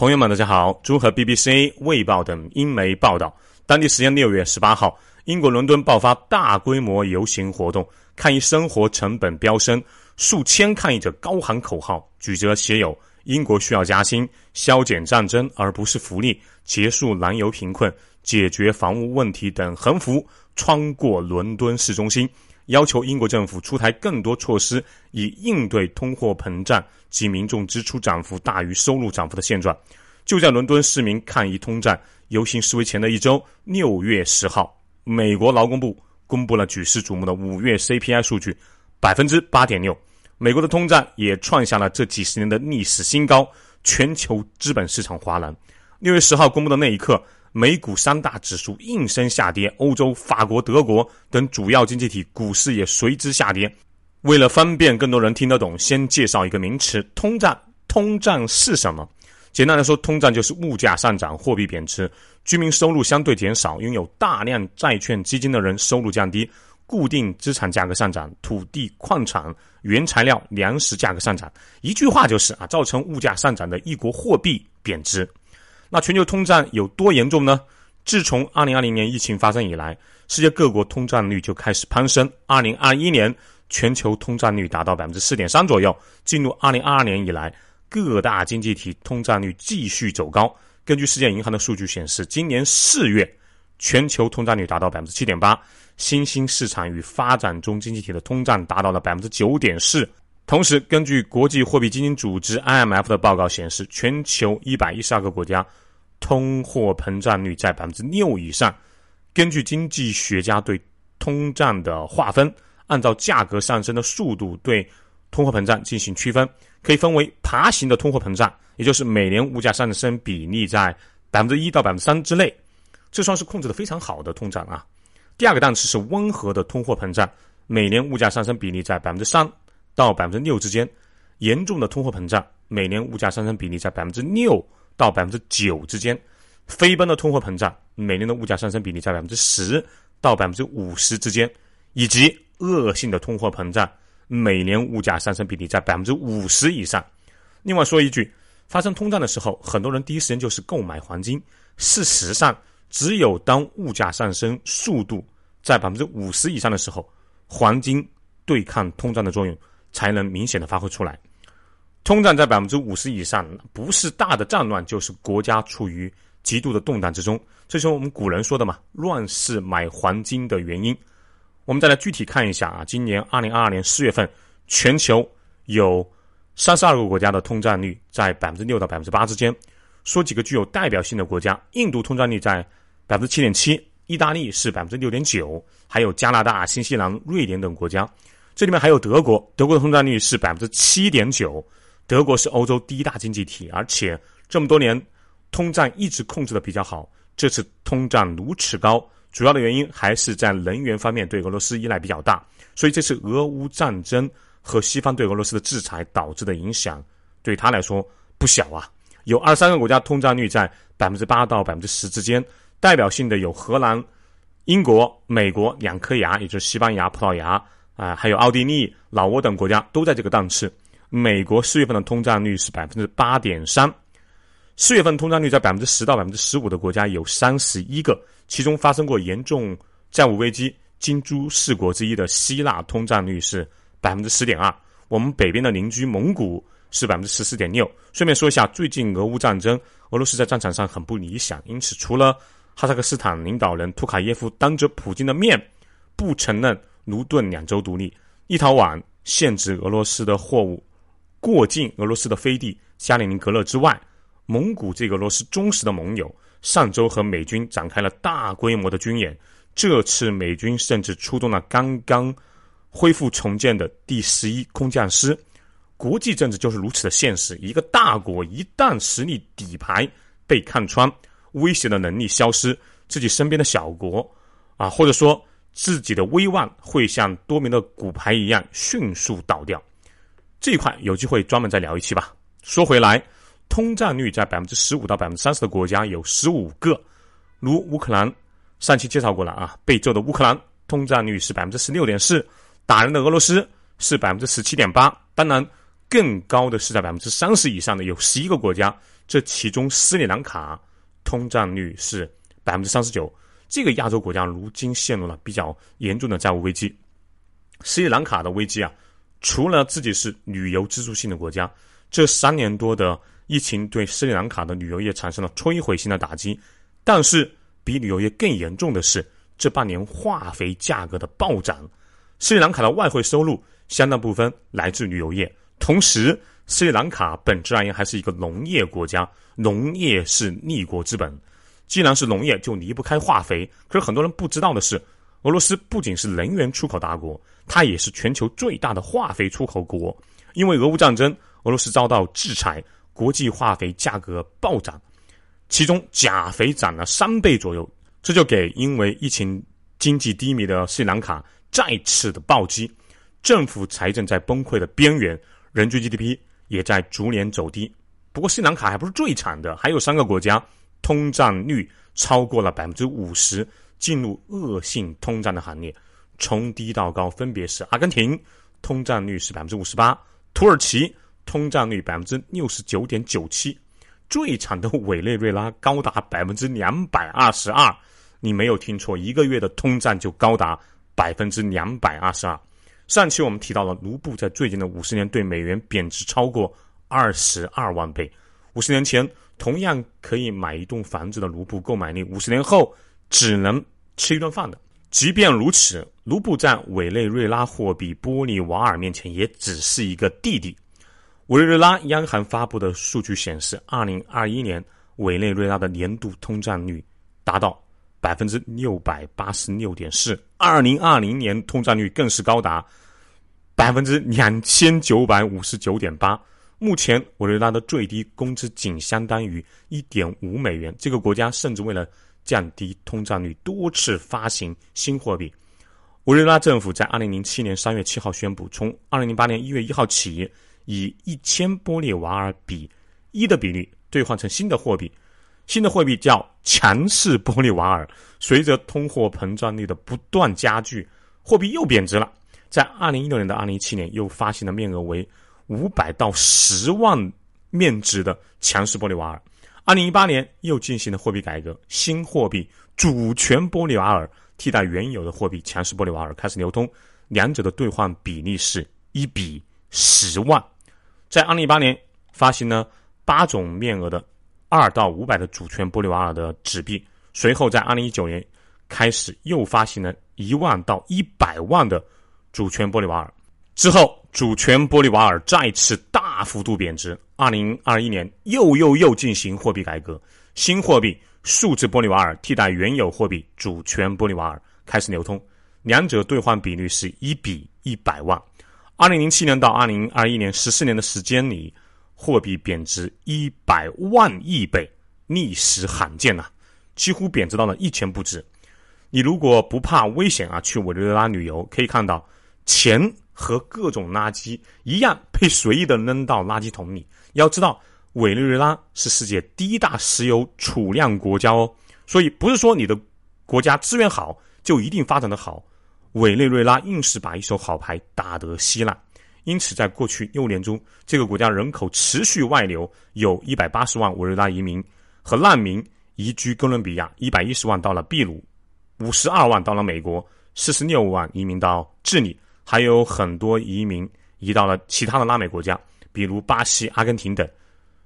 朋友们，大家好！综合 BBC、卫报等英媒报道，当地时间六月十八号，英国伦敦爆发大规模游行活动，抗议生活成本飙升，数千抗议者高喊口号，举着写有“英国需要加薪、削减战争而不是福利、结束燃油贫困、解决房屋问题”等横幅，穿过伦敦市中心。要求英国政府出台更多措施，以应对通货膨胀及民众支出涨幅大于收入涨幅的现状。就在伦敦市民抗议通胀游行示威前的一周，六月十号，美国劳工部公布了举世瞩目的五月 CPI 数据，百分之八点六。美国的通胀也创下了这几十年的历史新高，全球资本市场哗然。六月十号公布的那一刻。美股三大指数应声下跌，欧洲、法国、德国等主要经济体股市也随之下跌。为了方便更多人听得懂，先介绍一个名词：通胀。通胀是什么？简单来说，通胀就是物价上涨、货币贬值、居民收入相对减少、拥有大量债券基金的人收入降低、固定资产价格上涨、土地、矿产、原材料、粮食价格上涨。一句话就是啊，造成物价上涨的一国货币贬值。那全球通胀有多严重呢？自从二零二零年疫情发生以来，世界各国通胀率就开始攀升。二零二一年全球通胀率达到百分之四点三左右。进入二零二二年以来，各大经济体通胀率继续走高。根据世界银行的数据显示，今年四月全球通胀率达到百分之七点八，新兴市场与发展中经济体的通胀达到了百分之九点四。同时，根据国际货币基金组织 （IMF） 的报告显示，全球一百一十二个国家通货膨胀率在百分之六以上。根据经济学家对通胀的划分，按照价格上升的速度对通货膨胀进行区分，可以分为爬行的通货膨胀，也就是每年物价上升比例在百分之一到百分之三之内，这算是控制的非常好的通胀啊。第二个档次是温和的通货膨胀，每年物价上升比例在百分之三。到百分之六之间，严重的通货膨胀，每年物价上升比例在百分之六到百分之九之间；飞奔的通货膨胀，每年的物价上升比例在百分之十到百分之五十之间；以及恶性的通货膨胀，每年物价上升比例在百分之五十以上。另外说一句，发生通胀的时候，很多人第一时间就是购买黄金。事实上，只有当物价上升速度在百分之五十以上的时候，黄金对抗通胀的作用。才能明显的发挥出来。通胀在百分之五十以上，不是大的战乱，就是国家处于极度的动荡之中。这是我们古人说的嘛，“乱世买黄金”的原因。我们再来具体看一下啊，今年二零二二年四月份，全球有三十二个国家的通胀率在百分之六到百分之八之间。说几个具有代表性的国家：印度通胀率在百分之七点七，意大利是百分之六点九，还有加拿大、新西兰、瑞典等国家。这里面还有德国，德国的通胀率是百分之七点九，德国是欧洲第一大经济体，而且这么多年通胀一直控制的比较好。这次通胀如此高，主要的原因还是在能源方面对俄罗斯依赖比较大。所以这次俄乌战争和西方对俄罗斯的制裁导致的影响，对他来说不小啊。有二三个国家通胀率在百分之八到百分之十之间，代表性的有荷兰、英国、美国两颗牙，也就是西班牙、葡萄牙。啊，还有奥地利、老挝等国家都在这个档次。美国四月份的通胀率是百分之八点三，四月份通胀率在百分之十到百分之十五的国家有三十一个，其中发生过严重债务危机、金猪四国之一的希腊通胀率是百分之十点二。我们北边的邻居蒙古是百分之十四点六。顺便说一下，最近俄乌战争，俄罗斯在战场上很不理想，因此除了哈萨克斯坦领导人图卡耶夫当着普京的面不承认。卢顿两州独立，立陶宛限制俄罗斯的货物过境俄罗斯的飞地加里宁格勒之外，蒙古这个俄罗斯忠实的盟友，上周和美军展开了大规模的军演。这次美军甚至出动了刚刚恢复重建的第十一空降师。国际政治就是如此的现实，一个大国一旦实力底牌被看穿，威胁的能力消失，自己身边的小国啊，或者说。自己的威望会像多名的骨牌一样迅速倒掉，这一块有机会专门再聊一期吧。说回来，通胀率在百分之十五到百分之三十的国家有十五个，如乌克兰，上期介绍过了啊，被揍的乌克兰通胀率是百分之十六点四，打人的俄罗斯是百分之十七点八，当然更高的是在百分之三十以上的有十一个国家，这其中斯里兰卡通胀率是百分之三十九。这个亚洲国家如今陷入了比较严重的债务危机。斯里兰卡的危机啊，除了自己是旅游支柱性的国家，这三年多的疫情对斯里兰卡的旅游业产生了摧毁性的打击。但是比旅游业更严重的是，这半年化肥价格的暴涨。斯里兰卡的外汇收入相当部分来自旅游业，同时斯里兰卡本质而言还是一个农业国家，农业是立国之本。既然是农业，就离不开化肥。可是很多人不知道的是，俄罗斯不仅是能源出口大国，它也是全球最大的化肥出口国。因为俄乌战争，俄罗斯遭到制裁，国际化肥价格暴涨，其中钾肥涨了三倍左右，这就给因为疫情经济低迷的斯里兰卡再次的暴击，政府财政在崩溃的边缘，人均 GDP 也在逐年走低。不过斯里兰卡还不是最惨的，还有三个国家。通胀率超过了百分之五十，进入恶性通胀的行列。从低到高，分别是阿根廷通胀率是百分之五十八，土耳其通胀率百分之六十九点九七，最惨的委内瑞拉高达百分之两百二十二。你没有听错，一个月的通胀就高达百分之两百二十二。上期我们提到了卢布在最近的五十年对美元贬值超过二十二万倍。五十年前。同样可以买一栋房子的卢布购买力，五十年后只能吃一顿饭的。即便如此，卢布在委内瑞拉货币玻利瓦尔面前也只是一个弟弟。委内瑞拉央行发布的数据显示，二零二一年委内瑞拉的年度通胀率达到百分之六百八十六点四，二零二零年通胀率更是高达百分之两千九百五十九点八。目前，委内瑞拉的最低工资仅相当于一点五美元。这个国家甚至为了降低通胀率，多次发行新货币。委内瑞拉政府在二零零七年三月七号宣布，从二零零八年一月一号起，以一千玻利瓦尔比一的比例兑换成新的货币。新的货币叫强势玻利瓦尔。随着通货膨胀率的不断加剧，货币又贬值了。在二零一六年到二零一七年，又发行的面额为。五百到十万面值的强势玻利瓦尔，二零一八年又进行了货币改革，新货币主权玻利瓦尔替代原有的货币强势玻利瓦尔开始流通，两者的兑换比例是一比十万。在二零一八年发行了八种面额的二到五百的主权玻利瓦尔的纸币，随后在二零一九年开始又发行了一万到一百万的主权玻利瓦尔。之后，主权玻利瓦尔再次大幅度贬值。二零二一年，又又又进行货币改革，新货币数字玻利瓦尔替代原有货币主权玻利瓦尔开始流通，两者兑换比率是一比一百万。二零零七年到二零二一年十四年的时间里，货币贬值一百万亿倍，历史罕见呐，几乎贬值到了一钱不值。你如果不怕危险啊，去委内瑞拉旅游，可以看到钱。和各种垃圾一样被随意的扔到垃圾桶里。要知道，委内瑞拉是世界第一大石油储量国家哦，所以不是说你的国家资源好就一定发展的好。委内瑞拉硬是把一手好牌打得稀烂，因此在过去六年中，这个国家人口持续外流，有一百八十万委内瑞拉移民和难民移居哥伦比亚，一百一十万到了秘鲁，五十二万到了美国，四十六万移民到智利。还有很多移民移到了其他的拉美国家，比如巴西、阿根廷等。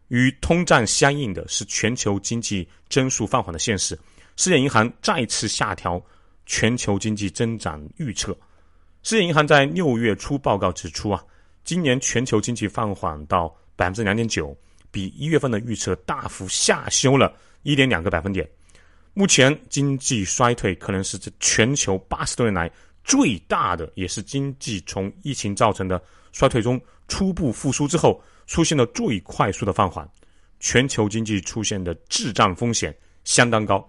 与通胀相应的是全球经济增速放缓的现实。世界银行再次下调全球经济增长预测。世界银行在六月初报告指出啊，今年全球经济放缓到百分之两点九，比一月份的预测大幅下修了一点两个百分点。目前经济衰退可能是这全球八十多年来。最大的也是经济从疫情造成的衰退中初步复苏之后，出现了最快速的放缓，全球经济出现的滞胀风险相当高，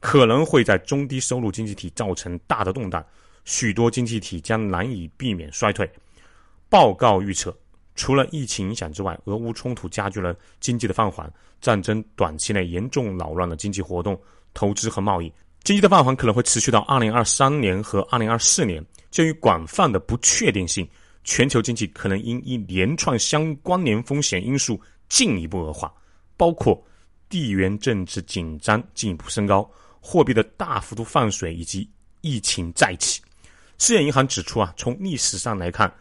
可能会在中低收入经济体造成大的动荡，许多经济体将难以避免衰退。报告预测，除了疫情影响之外，俄乌冲突加剧了经济的放缓，战争短期内严重扰乱了经济活动、投资和贸易。经济的放缓可能会持续到二零二三年和二零二四年。鉴于广泛的不确定性，全球经济可能因一连串相关联风险因素进一步恶化。包括地缘政治紧张进一步升高、货币的大幅度放水以及疫情再起。世界银行指出啊，从历史上来看，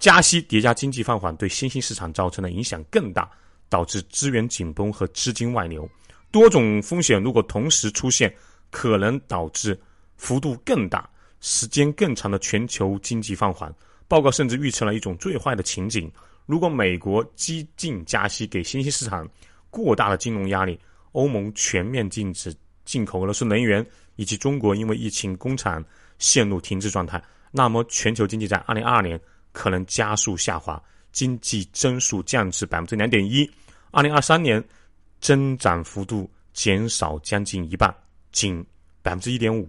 加息叠加经济放缓对新兴市场造成的影响更大，导致资源紧绷和资金外流。多种风险如果同时出现，可能导致幅度更大、时间更长的全球经济放缓。报告甚至预测了一种最坏的情景：如果美国激进加息给新兴市场过大的金融压力，欧盟全面禁止进口俄罗斯能源，以及中国因为疫情工厂。陷入停滞状态，那么全球经济在二零二二年可能加速下滑，经济增速降至百分之两点一，二零二三年增长幅度减少将近一半，仅百分之一点五，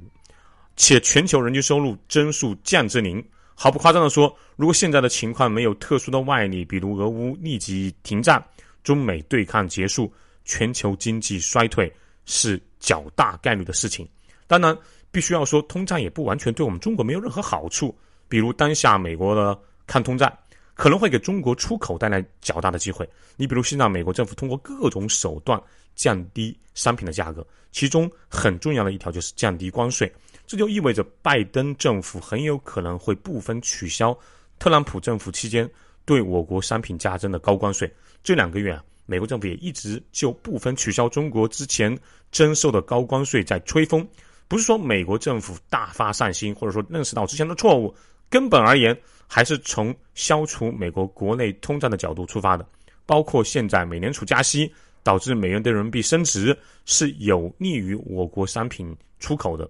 且全球人均收入增速降至零。毫不夸张的说，如果现在的情况没有特殊的外力，比如俄乌立即停战、中美对抗结束，全球经济衰退是较大概率的事情。当然。必须要说，通胀也不完全对我们中国没有任何好处。比如当下美国的抗通胀，可能会给中国出口带来较大的机会。你比如现在美国政府通过各种手段降低商品的价格，其中很重要的一条就是降低关税。这就意味着拜登政府很有可能会部分取消特朗普政府期间对我国商品加征的高关税。这两个月啊，美国政府也一直就部分取消中国之前征收的高关税在吹风。不是说美国政府大发善心，或者说认识到之前的错误，根本而言还是从消除美国国内通胀的角度出发的。包括现在美联储加息，导致美元对人民币升值，是有利于我国商品出口的。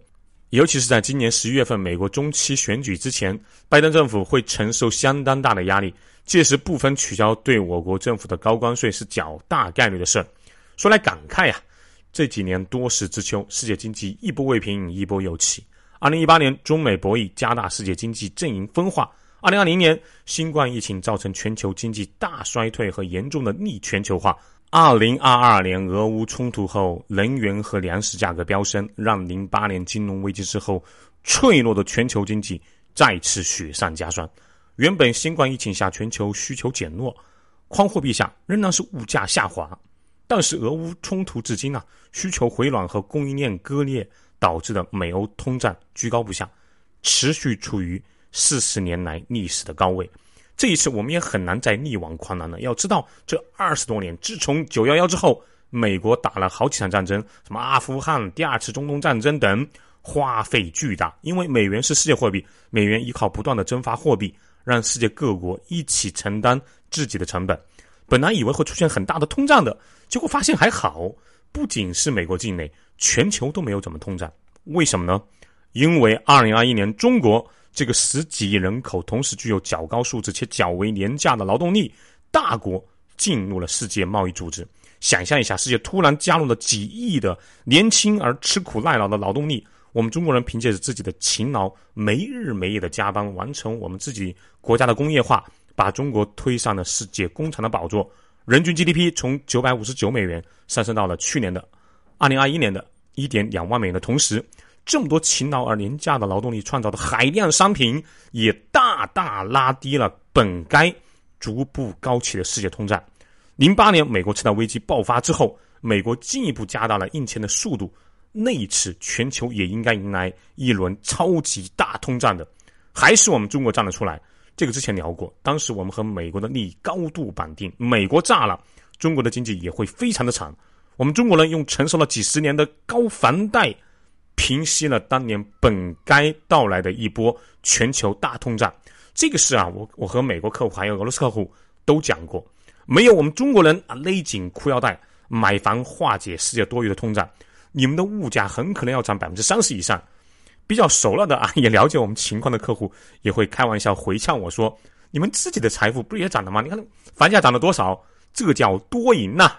尤其是在今年十一月份美国中期选举之前，拜登政府会承受相当大的压力，届时部分取消对我国政府的高关税是较大概率的事儿。说来感慨呀。这几年多事之秋，世界经济一波未平，一波又起。二零一八年，中美博弈加大世界经济阵营分化；二零二零年，新冠疫情造成全球经济大衰退和严重的逆全球化；二零二二年，俄乌冲突后，能源和粮食价格飙升，让零八年金融危机之后脆弱的全球经济再次雪上加霜。原本新冠疫情下全球需求减弱，宽货币下仍然是物价下滑。但是俄乌冲突至今啊，需求回暖和供应链割裂导致的美欧通胀居高不下，持续处于四十年来历史的高位。这一次我们也很难再力挽狂澜了。要知道，这二十多年，自从九幺幺之后，美国打了好几场战争，什么阿富汗、第二次中东战争等，花费巨大。因为美元是世界货币，美元依靠不断的增发货币，让世界各国一起承担自己的成本。本来以为会出现很大的通胀的，结果发现还好，不仅是美国境内，全球都没有怎么通胀。为什么呢？因为二零二一年中国这个十几亿人口，同时具有较高素质且较为廉价的劳动力大国，进入了世界贸易组织。想象一下，世界突然加入了几亿的年轻而吃苦耐劳的劳动力，我们中国人凭借着自己的勤劳，没日没夜的加班，完成我们自己国家的工业化。把中国推上了世界工厂的宝座，人均 GDP 从九百五十九美元上升到了去年的二零二一年的一点两万美元的同时，这么多勤劳而廉价的劳动力创造的海量商品，也大大拉低了本该逐步高起的世界通胀。零八年美国次贷危机爆发之后，美国进一步加大了印钱的速度，那一次全球也应该迎来一轮超级大通胀的，还是我们中国站了出来。这个之前聊过，当时我们和美国的利益高度绑定，美国炸了，中国的经济也会非常的惨。我们中国人用承受了几十年的高房贷，平息了当年本该到来的一波全球大通胀。这个事啊，我我和美国客户还有俄罗斯客户都讲过，没有我们中国人啊勒紧裤腰带买房化解世界多余的通胀，你们的物价很可能要涨百分之三十以上。比较熟了的啊，也了解我们情况的客户，也会开玩笑回呛我说：“你们自己的财富不是也涨了吗？你看房价涨了多少，这叫多赢呐！”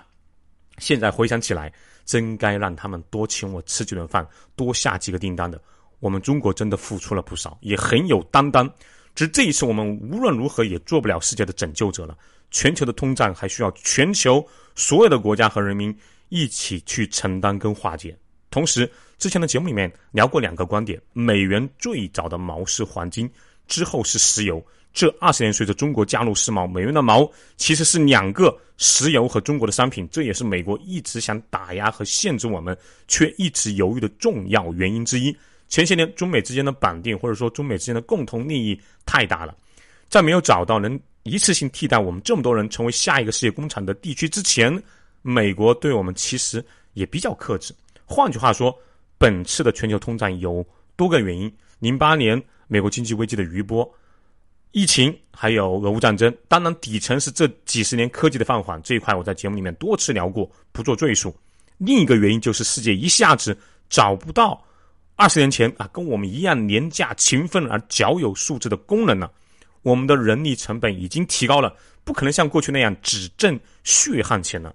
现在回想起来，真该让他们多请我吃几顿饭，多下几个订单的。我们中国真的付出了不少，也很有担当。只这一次，我们无论如何也做不了世界的拯救者了。全球的通胀还需要全球所有的国家和人民一起去承担跟化解。同时，之前的节目里面聊过两个观点：美元最早的锚是黄金，之后是石油，这二十年，随着中国加入世贸，美元的锚其实是两个石油和中国的商品，这也是美国一直想打压和限制我们，却一直犹豫的重要原因之一。前些年，中美之间的绑定或者说中美之间的共同利益太大了，在没有找到能一次性替代我们这么多人成为下一个世界工厂的地区之前，美国对我们其实也比较克制。换句话说，本次的全球通胀有多个原因：零八年美国经济危机的余波。疫情还有俄乌战争，当然底层是这几十年科技的放缓，这一块我在节目里面多次聊过，不做赘述。另一个原因就是世界一下子找不到二十年前啊跟我们一样廉价、勤奋而较有素质的工人了。我们的人力成本已经提高了，不可能像过去那样只挣血汗钱了。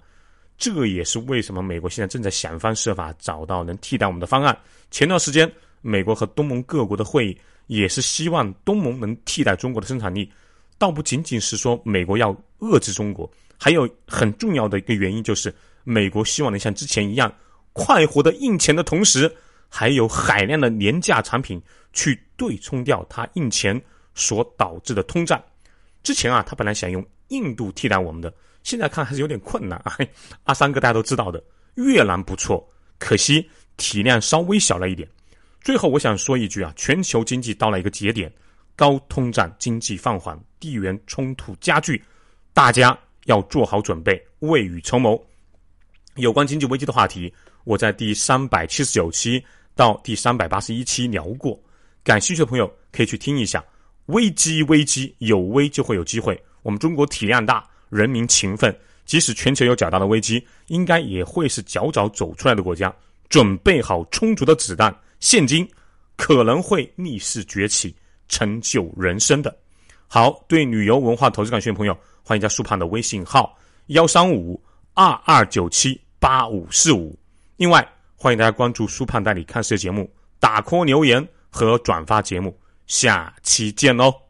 这也是为什么美国现在正在想方设法找到能替代我们的方案。前段时间，美国和东盟各国的会议。也是希望东盟能替代中国的生产力，倒不仅仅是说美国要遏制中国，还有很重要的一个原因就是，美国希望能像之前一样快活的印钱的同时，还有海量的廉价产品去对冲掉它印钱所导致的通胀。之前啊，他本来想用印度替代我们的，现在看还是有点困难啊。阿三哥大家都知道的，越南不错，可惜体量稍微小了一点。最后，我想说一句啊，全球经济到了一个节点，高通胀、经济放缓、地缘冲突加剧，大家要做好准备，未雨绸缪。有关经济危机的话题，我在第三百七十九期到第三百八十一期聊过，感兴趣的朋友可以去听一下。危机，危机，有危就会有机会。我们中国体量大，人民勤奋，即使全球有较大的危机，应该也会是较早走出来的国家。准备好充足的子弹。现金可能会逆势崛起，成就人生的。好，对旅游文化投资感兴趣的朋友，欢迎加苏胖的微信号幺三五二二九七八五四五。另外，欢迎大家关注苏胖带你看世界节目，打 call 留言和转发节目。下期见喽！